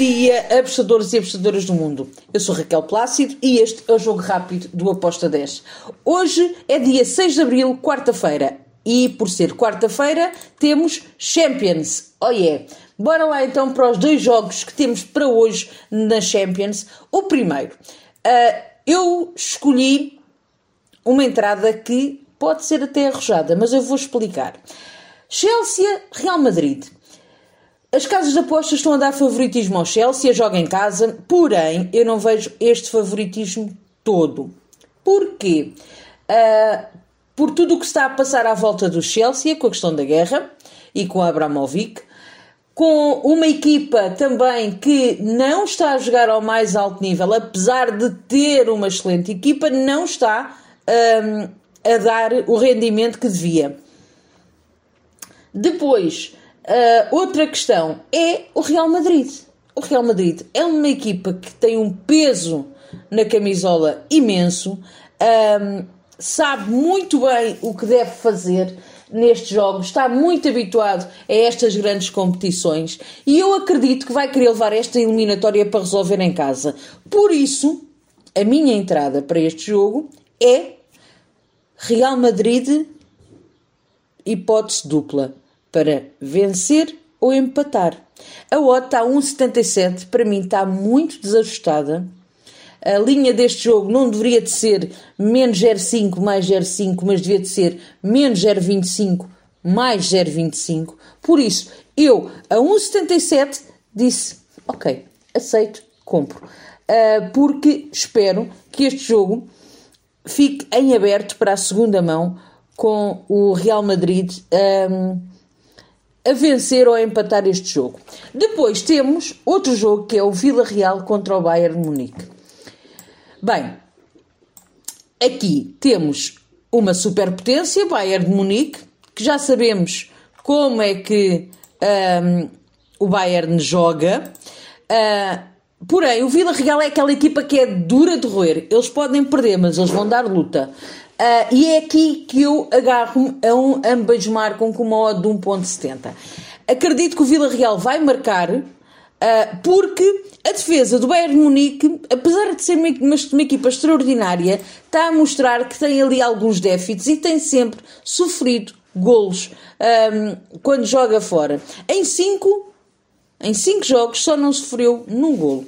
dia, apostadores e apostadoras do mundo. Eu sou Raquel Plácido e este é o Jogo Rápido do Aposta 10. Hoje é dia 6 de Abril, quarta-feira. E por ser quarta-feira, temos Champions. Oh yeah! Bora lá então para os dois jogos que temos para hoje na Champions. O primeiro, uh, eu escolhi uma entrada que pode ser até arrojada, mas eu vou explicar. Chelsea, Real Madrid. As casas de apostas estão a dar favoritismo ao Chelsea, joga em casa, porém eu não vejo este favoritismo todo. Porquê? Uh, por tudo o que está a passar à volta do Chelsea, com a questão da guerra e com a Abramovic, com uma equipa também que não está a jogar ao mais alto nível, apesar de ter uma excelente equipa, não está um, a dar o rendimento que devia. Depois, Uh, outra questão é o Real Madrid. O Real Madrid é uma equipa que tem um peso na camisola imenso, um, sabe muito bem o que deve fazer nestes jogos, está muito habituado a estas grandes competições e eu acredito que vai querer levar esta eliminatória para resolver em casa. Por isso, a minha entrada para este jogo é Real Madrid, hipótese dupla para vencer ou empatar. A odd a 1,77, para mim está muito desajustada. A linha deste jogo não deveria de ser menos 0,5 mais 0,5, mas devia de ser menos 0,25 mais 0,25. Por isso, eu a 1,77 disse, ok, aceito, compro. Uh, porque espero que este jogo fique em aberto para a segunda mão com o Real Madrid. A vencer ou a empatar este jogo. Depois temos outro jogo que é o Vila Real contra o Bayern de Munique. Bem, aqui temos uma superpotência, Bayern de Munique, que já sabemos como é que um, o Bayern joga. Uh, porém, o Vila Real é aquela equipa que é dura de roer. Eles podem perder, mas eles vão dar luta. Uh, e é aqui que eu agarro a um ambas marcam com uma odd de 1.70. Acredito que o Vila Real vai marcar, uh, porque a defesa do Bayern Munique, apesar de ser uma, uma, equipa extraordinária, está a mostrar que tem ali alguns déficits e tem sempre sofrido golos um, quando joga fora. Em 5 em cinco jogos só não sofreu num golo,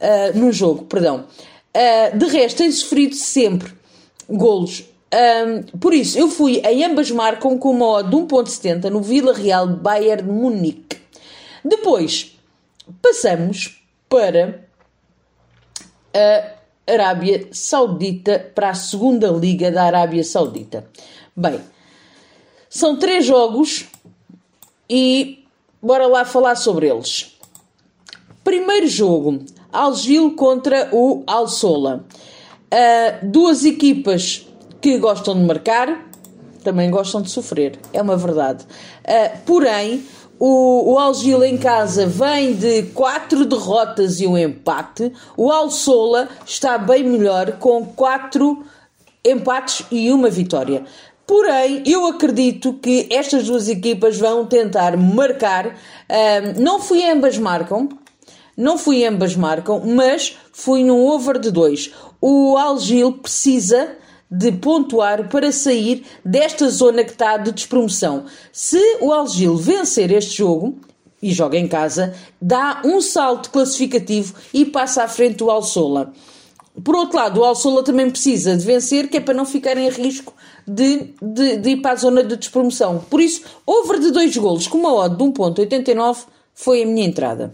uh, num jogo, perdão. Uh, de resto tem sofrido sempre golos. Um, por isso, eu fui em ambas marcam com uma odd de 1.70 no Vila Real Bayern Munique. Depois, passamos para a Arábia Saudita, para a segunda liga da Arábia Saudita. Bem, são três jogos e bora lá falar sobre eles. Primeiro jogo, Algil contra o Al-Sola. Uh, duas equipas que gostam de marcar, também gostam de sofrer, é uma verdade. Uh, porém, o, o Algil em casa vem de quatro derrotas e um empate. O Alsola está bem melhor, com quatro empates e uma vitória. Porém, eu acredito que estas duas equipas vão tentar marcar. Uh, não fui ambas marcam, não fui ambas marcam, mas fui num over de 2. O Algil precisa de pontuar para sair desta zona que está de despromoção. Se o Algil vencer este jogo, e joga em casa, dá um salto classificativo e passa à frente do Alsola. Por outro lado, o Alsola também precisa de vencer, que é para não ficar em risco de, de, de ir para a zona de despromoção. Por isso, over de dois golos com uma odd de 1.89 foi a minha entrada.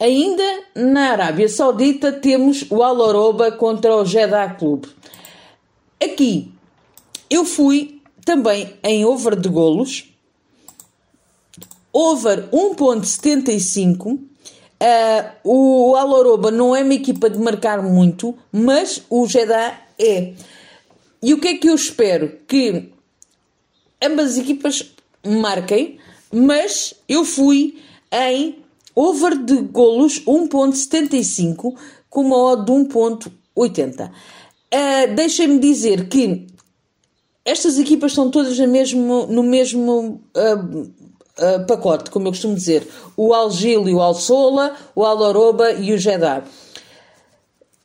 Ainda na Arábia Saudita temos o Al contra o Jeddah Club. Aqui eu fui também em over de golos, over 1.75. Uh, o Aloroba não é uma equipa de marcar muito, mas o Jeddah é. E o que é que eu espero? Que ambas as equipas marquem, mas eu fui em over de golos 1.75 com uma odd de 1.80. Uh, ah, Deixem-me dizer que estas equipas estão todas no mesmo, no mesmo uh, uh, pacote, como eu costumo dizer. O Algil e o Alsola, o Aloroba e o Jeddah.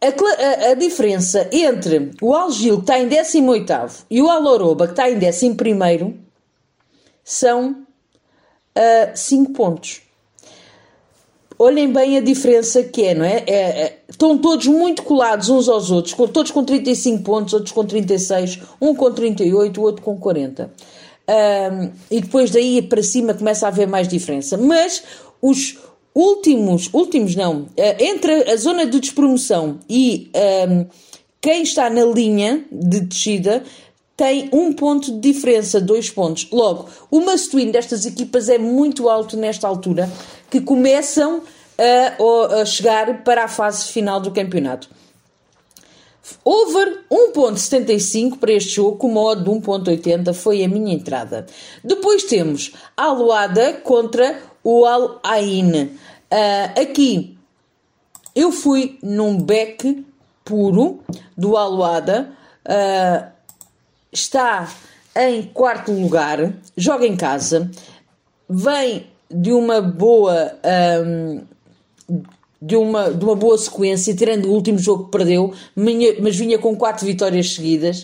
A, a, a, diferença entre o Algil, que está em 18 e o Aloroba, que está em 11 são 5 uh, pontos. Olhem bem a diferença que é, não é? É, é? Estão todos muito colados uns aos outros, todos com 35 pontos, outros com 36, um com 38, o outro com 40. Um, e depois daí para cima começa a haver mais diferença. Mas os últimos, últimos não, eh, entre a zona de despromoção e um, quem está na linha de descida tem um ponto de diferença, dois pontos. Logo, o must-win destas equipas é muito alto nesta altura, que começam a, a chegar para a fase final do campeonato. Over 1.75 para este jogo, com modo de 1.80 foi a minha entrada. Depois temos Aluada contra o Al Ain. Uh, aqui eu fui num back puro do Aluada. Uh, está em quarto lugar, joga em casa, vem de uma boa. Um, de uma, de uma boa sequência, tirando o último jogo que perdeu, mas vinha com quatro vitórias seguidas.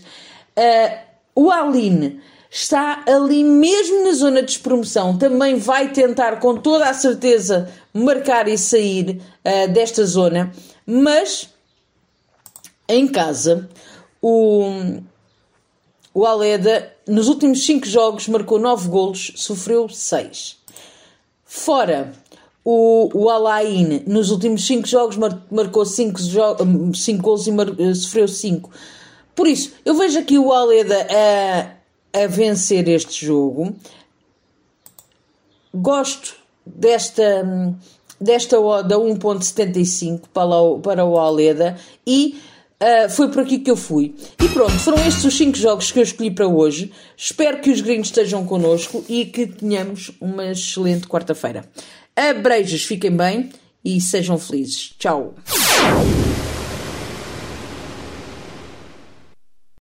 Uh, o Aline está ali mesmo na zona de despromoção, também vai tentar com toda a certeza marcar e sair uh, desta zona, mas em casa o, o Aleda nos últimos cinco jogos marcou nove golos, sofreu seis. Fora o, o Alain, nos últimos 5 jogos, mar, marcou 5 cinco gols e mar, sofreu 5. Por isso, eu vejo aqui o Aleda a, a vencer este jogo. Gosto desta, desta oda 1.75 para, para o Aleda e Uh, foi por aqui que eu fui. E pronto, foram estes os 5 jogos que eu escolhi para hoje. Espero que os gringos estejam connosco e que tenhamos uma excelente quarta-feira. Abreijos, fiquem bem e sejam felizes. Tchau.